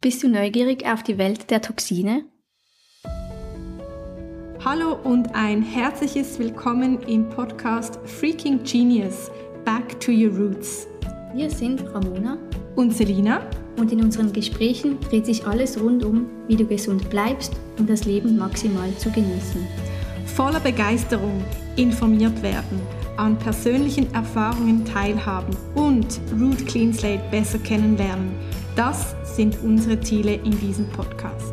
Bist du neugierig auf die Welt der Toxine? Hallo und ein herzliches Willkommen im Podcast Freaking Genius Back to Your Roots. Wir sind Ramona und Selina und in unseren Gesprächen dreht sich alles rund um, wie du gesund bleibst und das Leben maximal zu genießen. Voller Begeisterung informiert werden, an persönlichen Erfahrungen teilhaben und Root Clean Slate besser kennenlernen das sind unsere Ziele in diesem Podcast.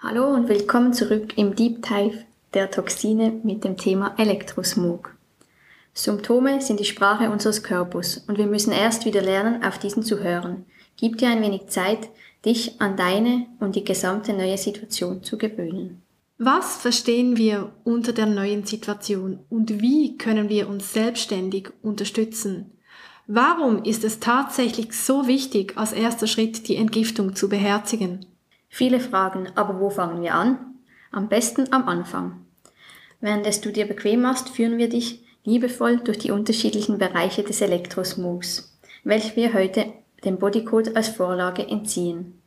Hallo und willkommen zurück im Deep Dive der Toxine mit dem Thema Elektrosmog. Symptome sind die Sprache unseres Körpers und wir müssen erst wieder lernen, auf diesen zu hören. Gib dir ein wenig Zeit, dich an deine und die gesamte neue Situation zu gewöhnen. Was verstehen wir unter der neuen Situation und wie können wir uns selbstständig unterstützen? Warum ist es tatsächlich so wichtig, als erster Schritt die Entgiftung zu beherzigen? Viele Fragen, aber wo fangen wir an? Am besten am Anfang. Während es du dir bequem machst, führen wir dich liebevoll durch die unterschiedlichen Bereiche des Elektrosmogs, welche wir heute dem Bodycode als Vorlage entziehen.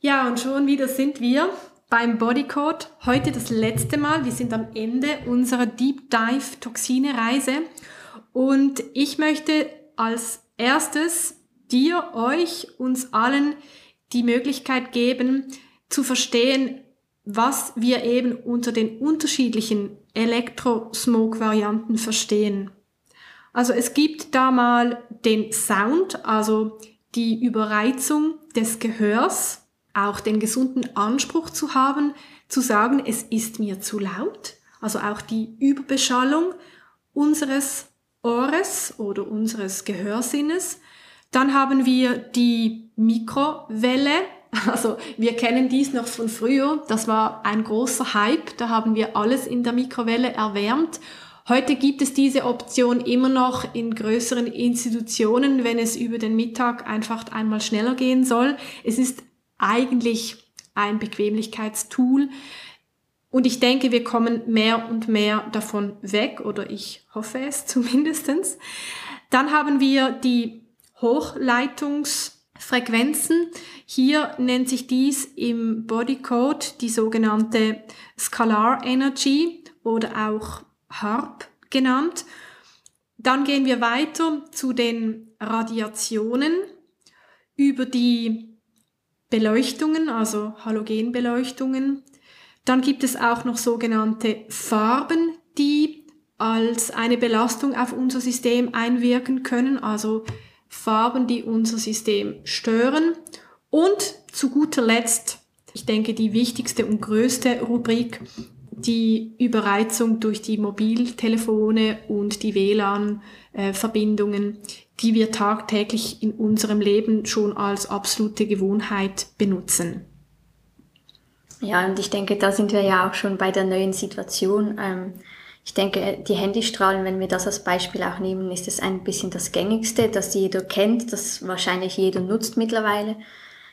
Ja, und schon wieder sind wir beim Bodycode. Heute das letzte Mal. Wir sind am Ende unserer Deep Dive Toxine Reise. Und ich möchte als erstes dir, euch, uns allen die Möglichkeit geben, zu verstehen, was wir eben unter den unterschiedlichen Elektrosmoke-Varianten verstehen. Also es gibt da mal den Sound, also die Überreizung des Gehörs, auch den gesunden Anspruch zu haben, zu sagen, es ist mir zu laut, also auch die Überbeschallung unseres Ohres oder unseres Gehörsinnes. Dann haben wir die Mikrowelle, also wir kennen dies noch von früher, das war ein großer Hype, da haben wir alles in der Mikrowelle erwärmt. Heute gibt es diese Option immer noch in größeren Institutionen, wenn es über den Mittag einfach einmal schneller gehen soll. Es ist eigentlich ein Bequemlichkeitstool. Und ich denke, wir kommen mehr und mehr davon weg, oder ich hoffe es zumindestens. Dann haben wir die Hochleitungsfrequenzen. Hier nennt sich dies im Bodycode die sogenannte Scalar Energy oder auch HARP genannt. Dann gehen wir weiter zu den Radiationen über die Beleuchtungen, also Halogenbeleuchtungen. Dann gibt es auch noch sogenannte Farben, die als eine Belastung auf unser System einwirken können, also Farben, die unser System stören. Und zu guter Letzt, ich denke, die wichtigste und größte Rubrik, die Überreizung durch die Mobiltelefone und die WLAN-Verbindungen, die wir tagtäglich in unserem Leben schon als absolute Gewohnheit benutzen. Ja, und ich denke, da sind wir ja auch schon bei der neuen Situation. Ähm, ich denke, die Handystrahlen, wenn wir das als Beispiel auch nehmen, ist es ein bisschen das gängigste, das jeder kennt, das wahrscheinlich jeder nutzt mittlerweile.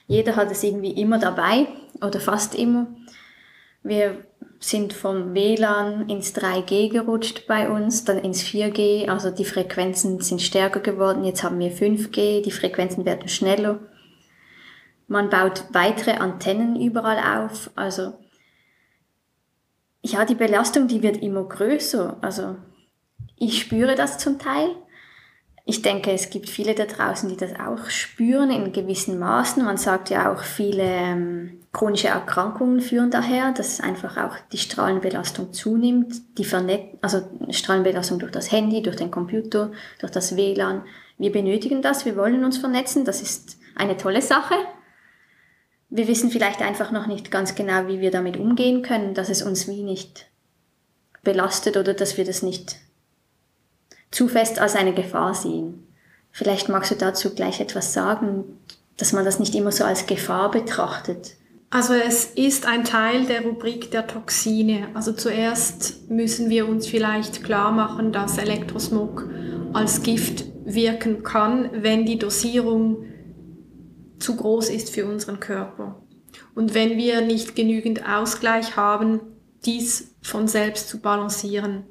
Jeder hat es irgendwie immer dabei oder fast immer. Wir sind vom WLAN ins 3G gerutscht bei uns, dann ins 4G, also die Frequenzen sind stärker geworden, jetzt haben wir 5G, die Frequenzen werden schneller. Man baut weitere Antennen überall auf, also ja, die Belastung, die wird immer größer, also ich spüre das zum Teil, ich denke, es gibt viele da draußen, die das auch spüren in gewissen Maßen. Man sagt ja auch, viele ähm, chronische Erkrankungen führen daher, dass einfach auch die Strahlenbelastung zunimmt, die Vernet also Strahlenbelastung durch das Handy, durch den Computer, durch das WLAN. Wir benötigen das, wir wollen uns vernetzen, das ist eine tolle Sache. Wir wissen vielleicht einfach noch nicht ganz genau, wie wir damit umgehen können, dass es uns wie nicht belastet oder dass wir das nicht zu fest als eine Gefahr sehen. Vielleicht magst du dazu gleich etwas sagen, dass man das nicht immer so als Gefahr betrachtet. Also es ist ein Teil der Rubrik der Toxine. Also zuerst müssen wir uns vielleicht klar machen, dass Elektrosmog als Gift wirken kann, wenn die Dosierung zu groß ist für unseren Körper. Und wenn wir nicht genügend Ausgleich haben, dies von selbst zu balancieren.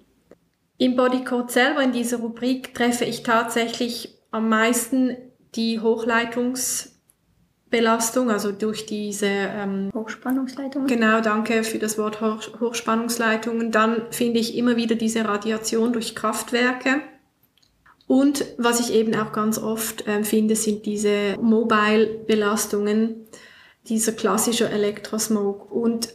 Im Bodycode selber, in dieser Rubrik, treffe ich tatsächlich am meisten die Hochleitungsbelastung, also durch diese ähm, Hochspannungsleitungen. Genau, danke für das Wort Hoch Hochspannungsleitungen. Dann finde ich immer wieder diese Radiation durch Kraftwerke. Und was ich eben auch ganz oft äh, finde, sind diese Mobile-Belastungen, dieser klassische Elektrosmog. Und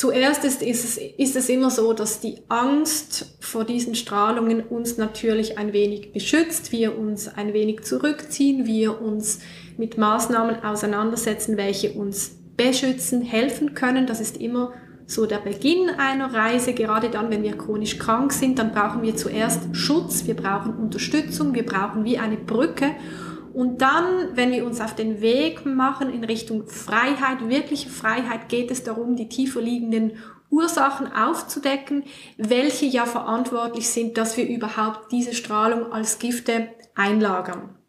zuerst ist, es, ist es immer so, dass die Angst vor diesen Strahlungen uns natürlich ein wenig beschützt, wir uns ein wenig zurückziehen, wir uns mit Maßnahmen auseinandersetzen, welche uns beschützen, helfen können. Das ist immer so der Beginn einer Reise, gerade dann, wenn wir chronisch krank sind, dann brauchen wir zuerst Schutz, wir brauchen Unterstützung, wir brauchen wie eine Brücke. Und dann, wenn wir uns auf den Weg machen in Richtung Freiheit, wirkliche Freiheit, geht es darum, die tiefer liegenden Ursachen aufzudecken, welche ja verantwortlich sind, dass wir überhaupt diese Strahlung als Gifte einlagern.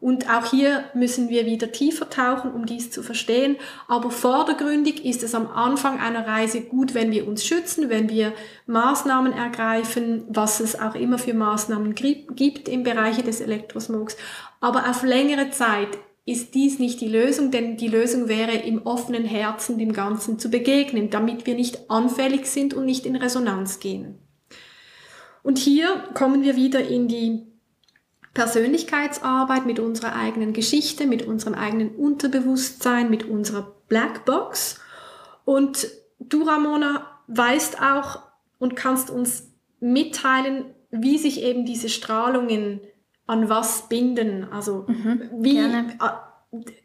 Und auch hier müssen wir wieder tiefer tauchen, um dies zu verstehen. Aber vordergründig ist es am Anfang einer Reise gut, wenn wir uns schützen, wenn wir Maßnahmen ergreifen, was es auch immer für Maßnahmen gibt im Bereich des Elektrosmogs. Aber auf längere Zeit ist dies nicht die Lösung, denn die Lösung wäre im offenen Herzen dem Ganzen zu begegnen, damit wir nicht anfällig sind und nicht in Resonanz gehen. Und hier kommen wir wieder in die Persönlichkeitsarbeit mit unserer eigenen Geschichte, mit unserem eigenen Unterbewusstsein, mit unserer Blackbox. Und du, Ramona, weißt auch und kannst uns mitteilen, wie sich eben diese Strahlungen an was binden. Also mhm, wie, gerne.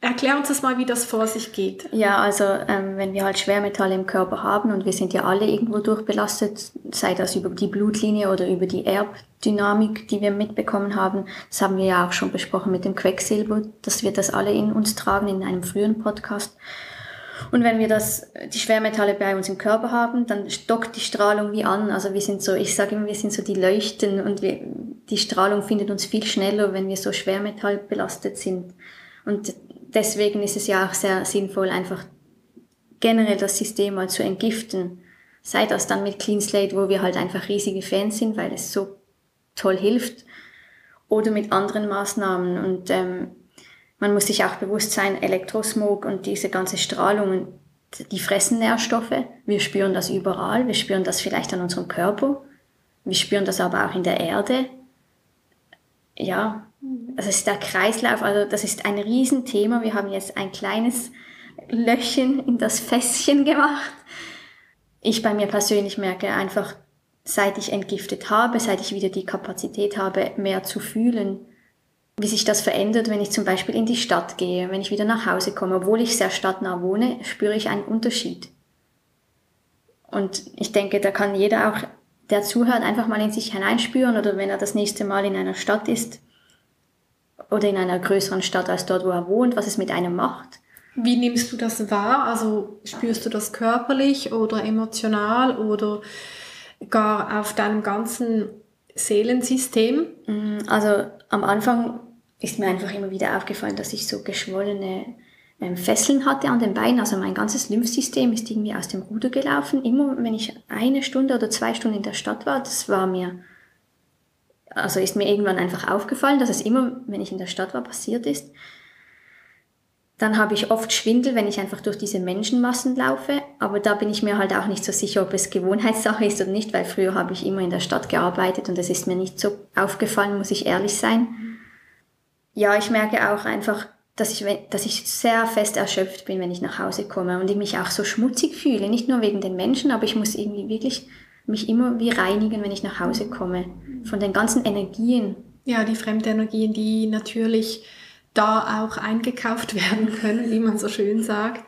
Erklär uns das mal, wie das vor sich geht. Ja, also ähm, wenn wir halt Schwermetalle im Körper haben und wir sind ja alle irgendwo durchbelastet, sei das über die Blutlinie oder über die Erbdynamik, die wir mitbekommen haben, das haben wir ja auch schon besprochen mit dem Quecksilber, dass wir das alle in uns tragen in einem früheren Podcast. Und wenn wir das, die Schwermetalle bei uns im Körper haben, dann stockt die Strahlung wie an. Also wir sind so, ich sage immer, wir sind so die Leuchten und wir, die Strahlung findet uns viel schneller, wenn wir so schwermetallbelastet sind. Und deswegen ist es ja auch sehr sinnvoll, einfach generell das System mal zu entgiften. Sei das dann mit Clean Slate, wo wir halt einfach riesige Fans sind, weil es so toll hilft, oder mit anderen Maßnahmen. Und ähm, man muss sich auch bewusst sein, Elektrosmog und diese ganze Strahlung, die fressen Nährstoffe. Wir spüren das überall. Wir spüren das vielleicht an unserem Körper. Wir spüren das aber auch in der Erde. Ja, das ist der Kreislauf, also das ist ein Riesenthema. Wir haben jetzt ein kleines Löchchen in das Fässchen gemacht. Ich bei mir persönlich merke einfach, seit ich entgiftet habe, seit ich wieder die Kapazität habe, mehr zu fühlen, wie sich das verändert, wenn ich zum Beispiel in die Stadt gehe, wenn ich wieder nach Hause komme. Obwohl ich sehr stadtnah wohne, spüre ich einen Unterschied. Und ich denke, da kann jeder auch, der zuhört, einfach mal in sich hineinspüren oder wenn er das nächste Mal in einer Stadt ist, oder in einer größeren Stadt als dort, wo er wohnt, was es mit einem macht. Wie nimmst du das wahr? Also spürst du das körperlich oder emotional oder gar auf deinem ganzen Seelensystem? Mm, also am Anfang ist mir einfach immer wieder aufgefallen, dass ich so geschwollene ähm, Fesseln hatte an den Beinen. Also mein ganzes Lymphsystem ist irgendwie aus dem Ruder gelaufen. Immer wenn ich eine Stunde oder zwei Stunden in der Stadt war, das war mir also ist mir irgendwann einfach aufgefallen, dass es immer, wenn ich in der Stadt war, passiert ist. Dann habe ich oft Schwindel, wenn ich einfach durch diese Menschenmassen laufe. Aber da bin ich mir halt auch nicht so sicher, ob es Gewohnheitssache ist oder nicht, weil früher habe ich immer in der Stadt gearbeitet und es ist mir nicht so aufgefallen, muss ich ehrlich sein. Ja, ich merke auch einfach, dass ich, dass ich sehr fest erschöpft bin, wenn ich nach Hause komme und ich mich auch so schmutzig fühle. Nicht nur wegen den Menschen, aber ich muss irgendwie wirklich mich immer wie reinigen, wenn ich nach Hause komme. Von den ganzen Energien. Ja, die Fremdenergien, die natürlich da auch eingekauft werden können, wie man so schön sagt.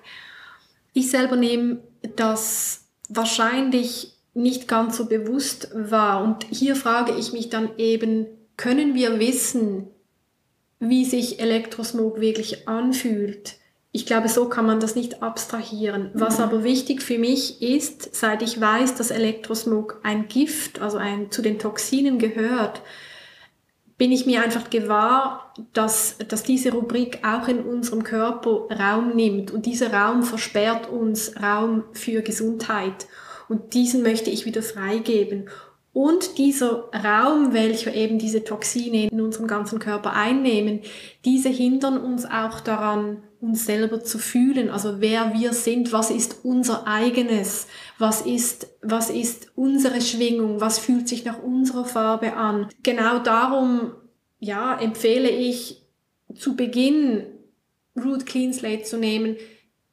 Ich selber nehme das wahrscheinlich nicht ganz so bewusst wahr. Und hier frage ich mich dann eben, können wir wissen, wie sich Elektrosmog wirklich anfühlt? Ich glaube, so kann man das nicht abstrahieren. Was aber wichtig für mich ist, seit ich weiß, dass Elektrosmog ein Gift, also ein, zu den Toxinen gehört, bin ich mir einfach gewahr, dass, dass diese Rubrik auch in unserem Körper Raum nimmt. Und dieser Raum versperrt uns Raum für Gesundheit. Und diesen möchte ich wieder freigeben. Und dieser Raum, welcher eben diese Toxine in unserem ganzen Körper einnehmen, diese hindern uns auch daran, uns selber zu fühlen, also wer wir sind, was ist unser eigenes, was ist, was ist unsere Schwingung, was fühlt sich nach unserer Farbe an. Genau darum, ja, empfehle ich zu Beginn Root Clean Slate zu nehmen,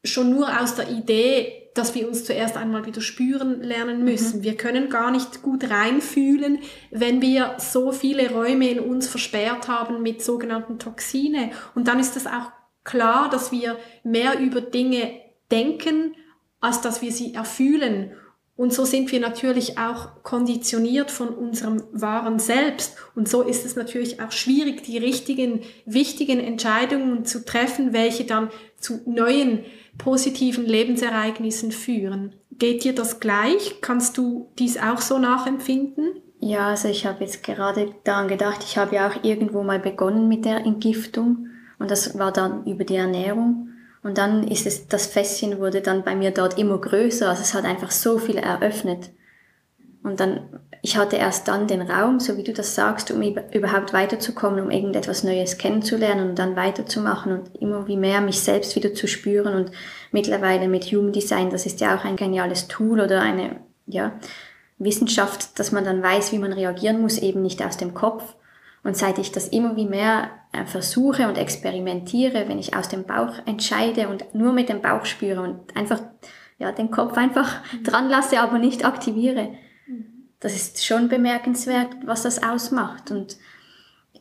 schon nur aus der Idee, dass wir uns zuerst einmal wieder spüren lernen mhm. müssen. Mhm. Wir können gar nicht gut reinfühlen, wenn wir so viele Räume in uns versperrt haben mit sogenannten Toxine. Und dann ist es auch klar, dass wir mehr über Dinge denken, als dass wir sie erfühlen. Und so sind wir natürlich auch konditioniert von unserem wahren Selbst. Und so ist es natürlich auch schwierig, die richtigen, wichtigen Entscheidungen zu treffen, welche dann zu neuen positiven Lebensereignissen führen. Geht dir das gleich? Kannst du dies auch so nachempfinden? Ja, also ich habe jetzt gerade daran gedacht, ich habe ja auch irgendwo mal begonnen mit der Entgiftung und das war dann über die Ernährung. Und dann ist es, das Fässchen wurde dann bei mir dort immer größer, also es hat einfach so viel eröffnet. Und dann, ich hatte erst dann den Raum, so wie du das sagst, um überhaupt weiterzukommen, um irgendetwas Neues kennenzulernen und dann weiterzumachen und immer wie mehr mich selbst wieder zu spüren und mittlerweile mit Human Design, das ist ja auch ein geniales Tool oder eine, ja, Wissenschaft, dass man dann weiß, wie man reagieren muss, eben nicht aus dem Kopf. Und seit ich das immer wie mehr äh, versuche und experimentiere, wenn ich aus dem Bauch entscheide und nur mit dem Bauch spüre und einfach ja, den Kopf einfach dran lasse, aber nicht aktiviere, das ist schon bemerkenswert, was das ausmacht. Und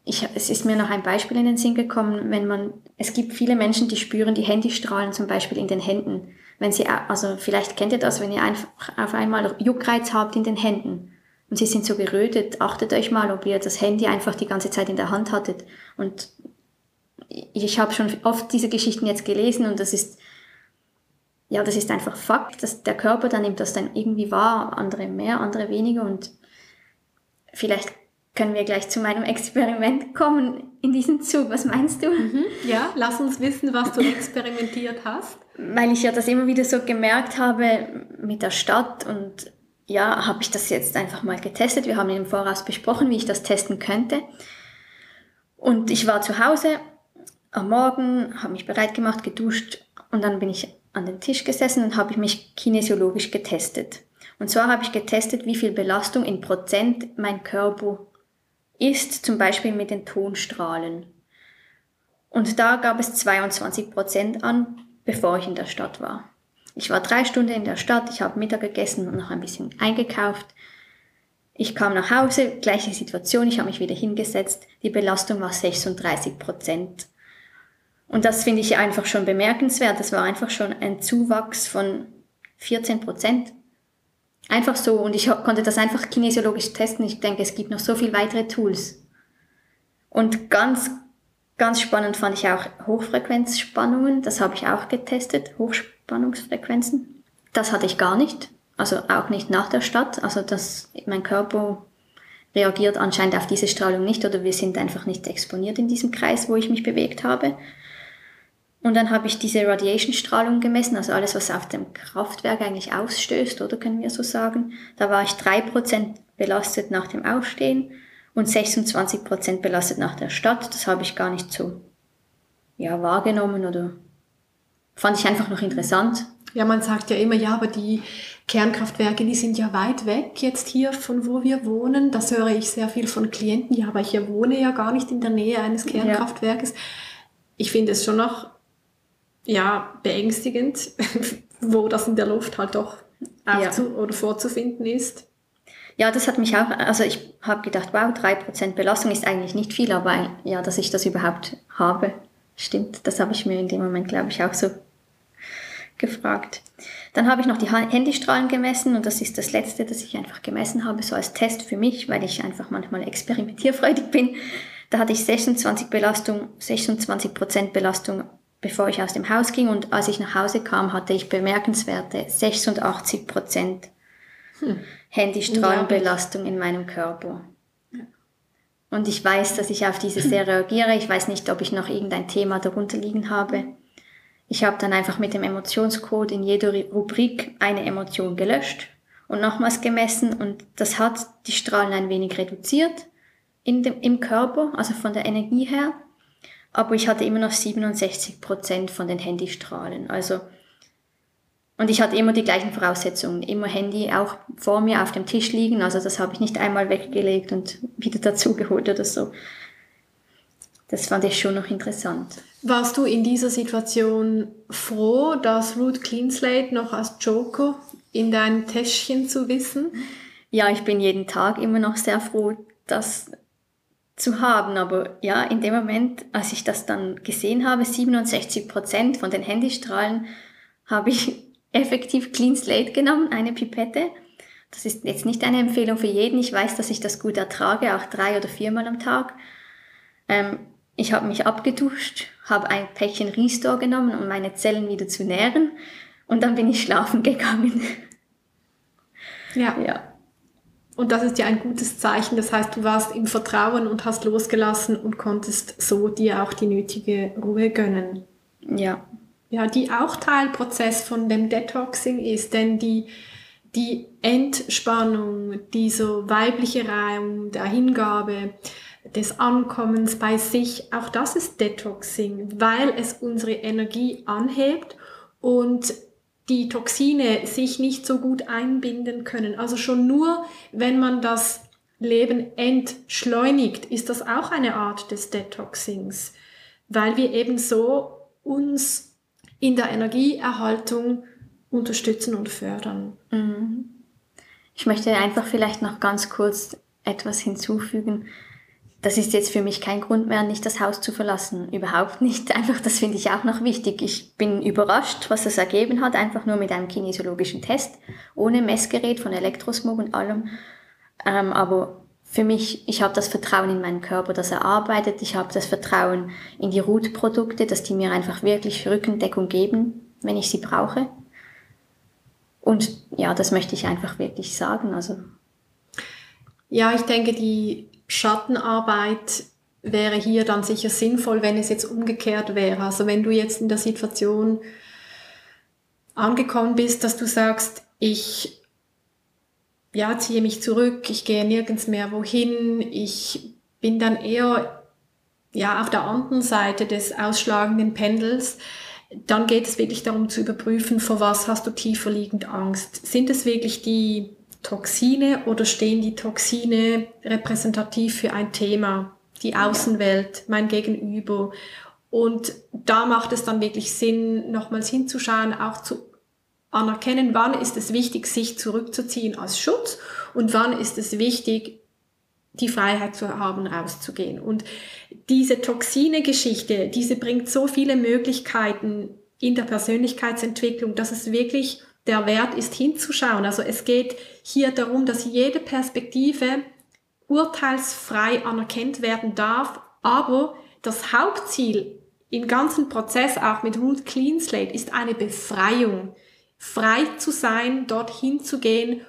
ich, es ist mir noch ein Beispiel in den Sinn gekommen, wenn man, es gibt viele Menschen, die spüren die Handystrahlen zum Beispiel in den Händen. Wenn sie, also vielleicht kennt ihr das, wenn ihr einfach auf einmal Juckreiz habt in den Händen und sie sind so gerötet, achtet euch mal, ob ihr das Handy einfach die ganze Zeit in der Hand hattet. Und ich habe schon oft diese Geschichten jetzt gelesen und das ist, ja, das ist einfach Fakt, dass der Körper dann nimmt das dann irgendwie wahr, andere mehr, andere weniger und vielleicht können wir gleich zu meinem Experiment kommen in diesem Zug. Was meinst du? Mhm. Ja, lass uns wissen, was du experimentiert hast. Weil ich ja das immer wieder so gemerkt habe mit der Stadt und ja, habe ich das jetzt einfach mal getestet. Wir haben im Voraus besprochen, wie ich das testen könnte. Und ich war zu Hause am Morgen, habe mich bereit gemacht, geduscht und dann bin ich an den Tisch gesessen und habe mich kinesiologisch getestet. Und zwar habe ich getestet, wie viel Belastung in Prozent mein Körper ist, zum Beispiel mit den Tonstrahlen. Und da gab es 22 Prozent an, bevor ich in der Stadt war. Ich war drei Stunden in der Stadt, ich habe Mittag gegessen und noch ein bisschen eingekauft. Ich kam nach Hause, gleiche Situation, ich habe mich wieder hingesetzt. Die Belastung war 36 Prozent. Und das finde ich einfach schon bemerkenswert. Das war einfach schon ein Zuwachs von 14 Prozent. Einfach so. Und ich konnte das einfach kinesiologisch testen. Ich denke, es gibt noch so viel weitere Tools. Und ganz, ganz spannend fand ich auch Hochfrequenzspannungen. Das habe ich auch getestet. Hochspannungen. Spannungsfrequenzen. Das hatte ich gar nicht, also auch nicht nach der Stadt. Also das, mein Körper reagiert anscheinend auf diese Strahlung nicht oder wir sind einfach nicht exponiert in diesem Kreis, wo ich mich bewegt habe. Und dann habe ich diese Radiation-Strahlung gemessen, also alles, was auf dem Kraftwerk eigentlich ausstößt, oder können wir so sagen. Da war ich drei Prozent belastet nach dem Aufstehen und 26 Prozent belastet nach der Stadt. Das habe ich gar nicht so ja, wahrgenommen oder fand ich einfach noch interessant. Ja, man sagt ja immer, ja, aber die Kernkraftwerke, die sind ja weit weg jetzt hier von wo wir wohnen. Das höre ich sehr viel von Klienten. Ja, aber ich wohne ja gar nicht in der Nähe eines Kernkraftwerkes. Ja. Ich finde es schon noch, ja, beängstigend, wo das in der Luft halt doch aufzu ja. oder vorzufinden ist. Ja, das hat mich auch, also ich habe gedacht, wow, drei Prozent Belastung ist eigentlich nicht viel, aber ja, dass ich das überhaupt habe, Stimmt, das habe ich mir in dem Moment, glaube ich, auch so gefragt. Dann habe ich noch die Handystrahlen gemessen und das ist das letzte, das ich einfach gemessen habe, so als Test für mich, weil ich einfach manchmal experimentierfreudig bin. Da hatte ich 26 Belastung, 26 Prozent Belastung, bevor ich aus dem Haus ging und als ich nach Hause kam, hatte ich bemerkenswerte 86 Prozent hm. Handystrahlenbelastung in meinem Körper. Und ich weiß, dass ich auf diese sehr reagiere. Ich weiß nicht, ob ich noch irgendein Thema darunter liegen habe. Ich habe dann einfach mit dem Emotionscode in jeder Rubrik eine Emotion gelöscht und nochmals gemessen und das hat die Strahlen ein wenig reduziert in dem, im Körper, also von der Energie her. Aber ich hatte immer noch 67 Prozent von den Handystrahlen. Also, und ich hatte immer die gleichen Voraussetzungen. Immer Handy auch vor mir auf dem Tisch liegen. Also das habe ich nicht einmal weggelegt und wieder dazugeholt oder so. Das fand ich schon noch interessant. Warst du in dieser Situation froh, dass Root Clean Slate noch als Joker in deinem Täschchen zu wissen? Ja, ich bin jeden Tag immer noch sehr froh, das zu haben. Aber ja, in dem Moment, als ich das dann gesehen habe, 67 Prozent von den Handystrahlen, habe ich effektiv Clean Slate genommen, eine Pipette. Das ist jetzt nicht eine Empfehlung für jeden. Ich weiß, dass ich das gut ertrage, auch drei oder viermal am Tag. Ähm, ich habe mich abgeduscht, habe ein Päckchen Restore genommen, um meine Zellen wieder zu nähren. Und dann bin ich schlafen gegangen. Ja. ja. Und das ist ja ein gutes Zeichen. Das heißt, du warst im Vertrauen und hast losgelassen und konntest so dir auch die nötige Ruhe gönnen. Ja. Ja, die auch Teilprozess von dem Detoxing ist, denn die, die Entspannung, dieser weibliche Raum der Hingabe, des Ankommens bei sich, auch das ist Detoxing, weil es unsere Energie anhebt und die Toxine sich nicht so gut einbinden können. Also schon nur, wenn man das Leben entschleunigt, ist das auch eine Art des Detoxings, weil wir eben so uns in der Energieerhaltung unterstützen und fördern. Mhm. Ich möchte einfach vielleicht noch ganz kurz etwas hinzufügen das ist jetzt für mich kein Grund mehr, nicht das Haus zu verlassen. Überhaupt nicht. Einfach, das finde ich auch noch wichtig. Ich bin überrascht, was das ergeben hat, einfach nur mit einem kinesiologischen Test, ohne Messgerät von Elektrosmog und allem. Ähm, aber für mich, ich habe das Vertrauen in meinen Körper, dass er arbeitet. Ich habe das Vertrauen in die Root-Produkte, dass die mir einfach wirklich Rückendeckung geben, wenn ich sie brauche. Und ja, das möchte ich einfach wirklich sagen. Also ja, ich denke, die Schattenarbeit wäre hier dann sicher sinnvoll, wenn es jetzt umgekehrt wäre. Also wenn du jetzt in der Situation angekommen bist, dass du sagst, ich ja, ziehe mich zurück, ich gehe nirgends mehr wohin, ich bin dann eher ja auf der anderen Seite des ausschlagenden Pendels, dann geht es wirklich darum zu überprüfen, vor was hast du tiefer liegend Angst. Sind es wirklich die Toxine oder stehen die Toxine repräsentativ für ein Thema, die Außenwelt, mein Gegenüber? Und da macht es dann wirklich Sinn, nochmals hinzuschauen, auch zu anerkennen, wann ist es wichtig, sich zurückzuziehen als Schutz und wann ist es wichtig, die Freiheit zu haben, rauszugehen. Und diese Toxine-Geschichte, diese bringt so viele Möglichkeiten in der Persönlichkeitsentwicklung, dass es wirklich der Wert ist hinzuschauen. Also es geht hier darum, dass jede Perspektive urteilsfrei anerkannt werden darf, aber das Hauptziel im ganzen Prozess, auch mit Root Clean Slate, ist eine Befreiung. Frei zu sein, dorthin zu gehen,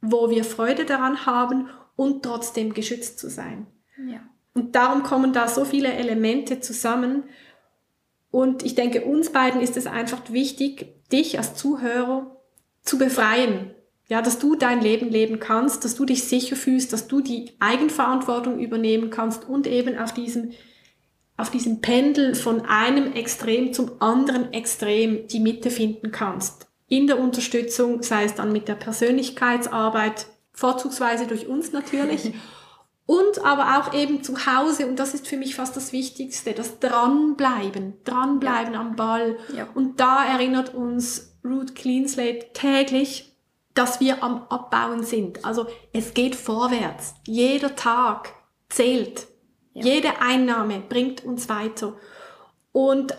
wo wir Freude daran haben und trotzdem geschützt zu sein. Ja. Und darum kommen da so viele Elemente zusammen. Und ich denke, uns beiden ist es einfach wichtig, dich als Zuhörer zu befreien. Ja, dass du dein Leben leben kannst, dass du dich sicher fühlst, dass du die Eigenverantwortung übernehmen kannst und eben auf diesem, auf diesem Pendel von einem Extrem zum anderen Extrem die Mitte finden kannst. In der Unterstützung, sei es dann mit der Persönlichkeitsarbeit, vorzugsweise durch uns natürlich, und aber auch eben zu Hause, und das ist für mich fast das Wichtigste, das Dranbleiben, Dranbleiben ja. am Ball. Ja. Und da erinnert uns Root Clean Slate täglich, dass wir am Abbauen sind. Also es geht vorwärts. Jeder Tag zählt. Ja. Jede Einnahme bringt uns weiter. Und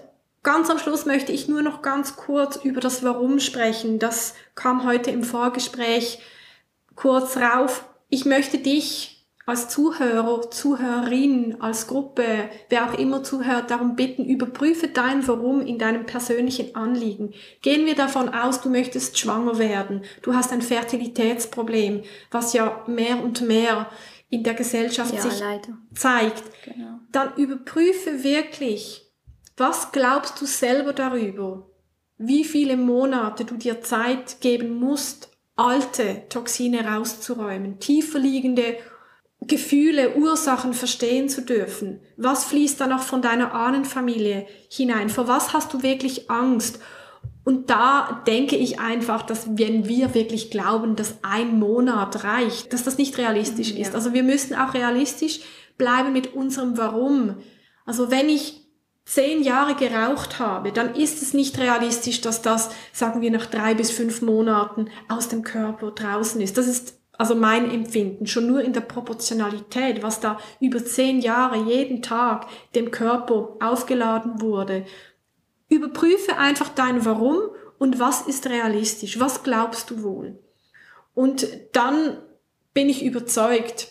ganz am Schluss möchte ich nur noch ganz kurz über das Warum sprechen. Das kam heute im Vorgespräch kurz rauf. Ich möchte dich als Zuhörer, Zuhörerin, als Gruppe, wer auch immer zuhört, darum bitten, überprüfe dein Warum in deinem persönlichen Anliegen. Gehen wir davon aus, du möchtest schwanger werden, du hast ein Fertilitätsproblem, was ja mehr und mehr in der Gesellschaft ja, sich leider. zeigt. Genau. Dann überprüfe wirklich, was glaubst du selber darüber? Wie viele Monate du dir Zeit geben musst, alte Toxine rauszuräumen, tiefer liegende Gefühle, Ursachen verstehen zu dürfen. Was fließt da noch von deiner Ahnenfamilie hinein? Vor was hast du wirklich Angst? Und da denke ich einfach, dass wenn wir wirklich glauben, dass ein Monat reicht, dass das nicht realistisch ja. ist. Also wir müssen auch realistisch bleiben mit unserem Warum. Also wenn ich zehn Jahre geraucht habe, dann ist es nicht realistisch, dass das, sagen wir, nach drei bis fünf Monaten aus dem Körper draußen ist. Das ist also mein Empfinden, schon nur in der Proportionalität, was da über zehn Jahre jeden Tag dem Körper aufgeladen wurde. Überprüfe einfach dein Warum und was ist realistisch, was glaubst du wohl. Und dann bin ich überzeugt,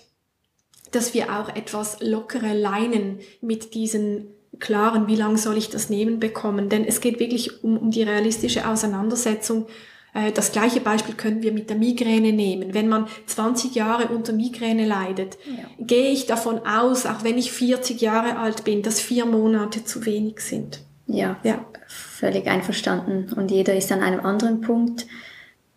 dass wir auch etwas lockere Leinen mit diesen klaren, wie lange soll ich das nehmen bekommen. Denn es geht wirklich um, um die realistische Auseinandersetzung. Äh, das gleiche Beispiel können wir mit der Migräne nehmen. Wenn man 20 Jahre unter Migräne leidet, ja. gehe ich davon aus, auch wenn ich 40 Jahre alt bin, dass vier Monate zu wenig sind. Ja, ja. völlig einverstanden. Und jeder ist an einem anderen Punkt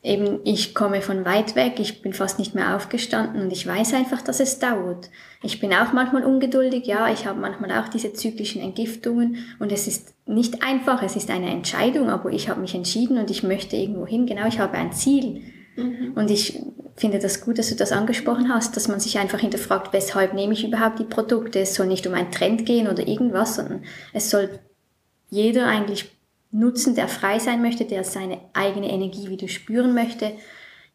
eben ich komme von weit weg, ich bin fast nicht mehr aufgestanden und ich weiß einfach, dass es dauert. Ich bin auch manchmal ungeduldig, ja, ich habe manchmal auch diese zyklischen Entgiftungen und es ist nicht einfach, es ist eine Entscheidung, aber ich habe mich entschieden und ich möchte irgendwo hin, genau, ich habe ein Ziel. Mhm. Und ich finde das gut, dass du das angesprochen hast, dass man sich einfach hinterfragt, weshalb nehme ich überhaupt die Produkte. Es soll nicht um einen Trend gehen oder irgendwas, sondern es soll jeder eigentlich nutzen, der frei sein möchte, der seine eigene Energie wieder spüren möchte,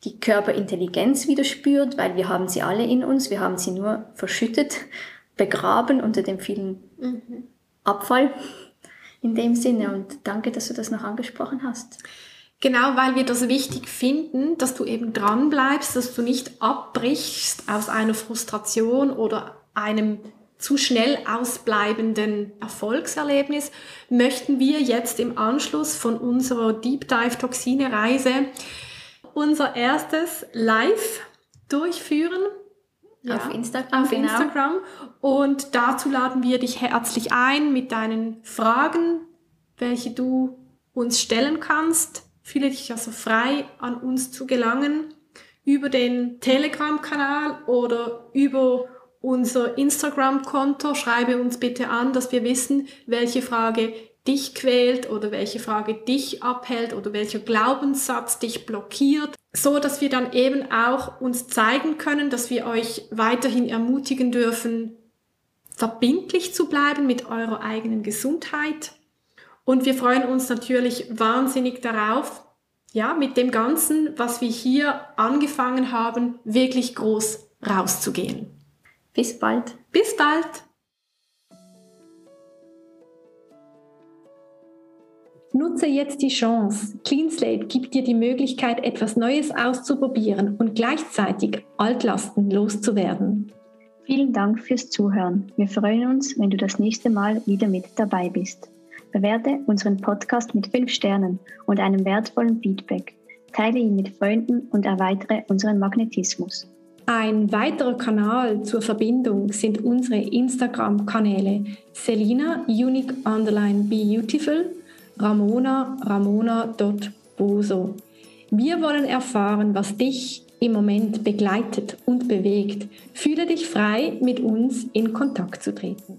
die Körperintelligenz wieder spürt, weil wir haben sie alle in uns, wir haben sie nur verschüttet, begraben unter dem vielen mhm. Abfall in dem Sinne. Und danke, dass du das noch angesprochen hast. Genau, weil wir das wichtig finden, dass du eben dran bleibst, dass du nicht abbrichst aus einer Frustration oder einem zu schnell ausbleibenden Erfolgserlebnis, möchten wir jetzt im Anschluss von unserer Deep Dive Toxine Reise unser erstes Live durchführen. Ja, auf Instagram. Auf genau. Instagram. Und dazu laden wir dich herzlich ein mit deinen Fragen, welche du uns stellen kannst. Fühle dich also frei, an uns zu gelangen über den Telegram-Kanal oder über unser Instagram-Konto. Schreibe uns bitte an, dass wir wissen, welche Frage dich quält oder welche Frage dich abhält oder welcher Glaubenssatz dich blockiert, so dass wir dann eben auch uns zeigen können, dass wir euch weiterhin ermutigen dürfen, verbindlich zu bleiben mit eurer eigenen Gesundheit. Und wir freuen uns natürlich wahnsinnig darauf, ja, mit dem Ganzen, was wir hier angefangen haben, wirklich groß rauszugehen. Bis bald. Bis bald. Nutze jetzt die Chance. CleanSlate gibt dir die Möglichkeit, etwas Neues auszuprobieren und gleichzeitig Altlasten loszuwerden. Vielen Dank fürs Zuhören. Wir freuen uns, wenn du das nächste Mal wieder mit dabei bist. Bewerte unseren Podcast mit 5 Sternen und einem wertvollen Feedback. Teile ihn mit Freunden und erweitere unseren Magnetismus. Ein weiterer Kanal zur Verbindung sind unsere Instagram-Kanäle Selina Unique Underline Beautiful, Ramona Ramona.boso. Wir wollen erfahren, was dich im Moment begleitet und bewegt. Fühle dich frei, mit uns in Kontakt zu treten.